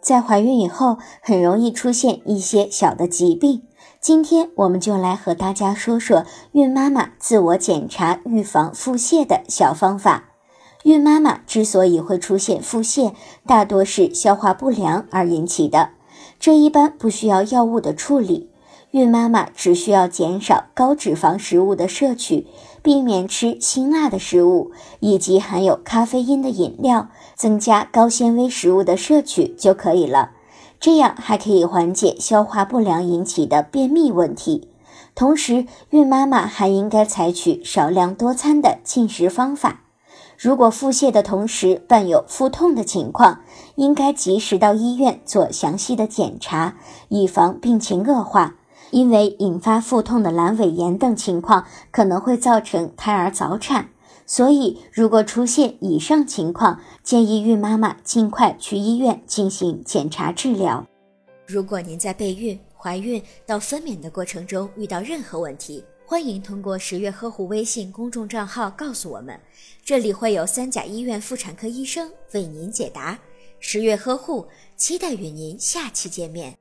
在怀孕以后，很容易出现一些小的疾病。今天我们就来和大家说说孕妈妈自我检查预防腹泻的小方法。孕妈妈之所以会出现腹泻，大多是消化不良而引起的，这一般不需要药物的处理。孕妈妈只需要减少高脂肪食物的摄取，避免吃辛辣的食物以及含有咖啡因的饮料，增加高纤维食物的摄取就可以了。这样还可以缓解消化不良引起的便秘问题。同时，孕妈妈还应该采取少量多餐的进食方法。如果腹泻的同时伴有腹痛的情况，应该及时到医院做详细的检查，以防病情恶化。因为引发腹痛的阑尾炎等情况可能会造成胎儿早产，所以如果出现以上情况，建议孕妈妈尽快去医院进行检查治疗。如果您在备孕、怀孕到分娩的过程中遇到任何问题，欢迎通过十月呵护微信公众账号告诉我们，这里会有三甲医院妇产科医生为您解答。十月呵护，期待与您下期见面。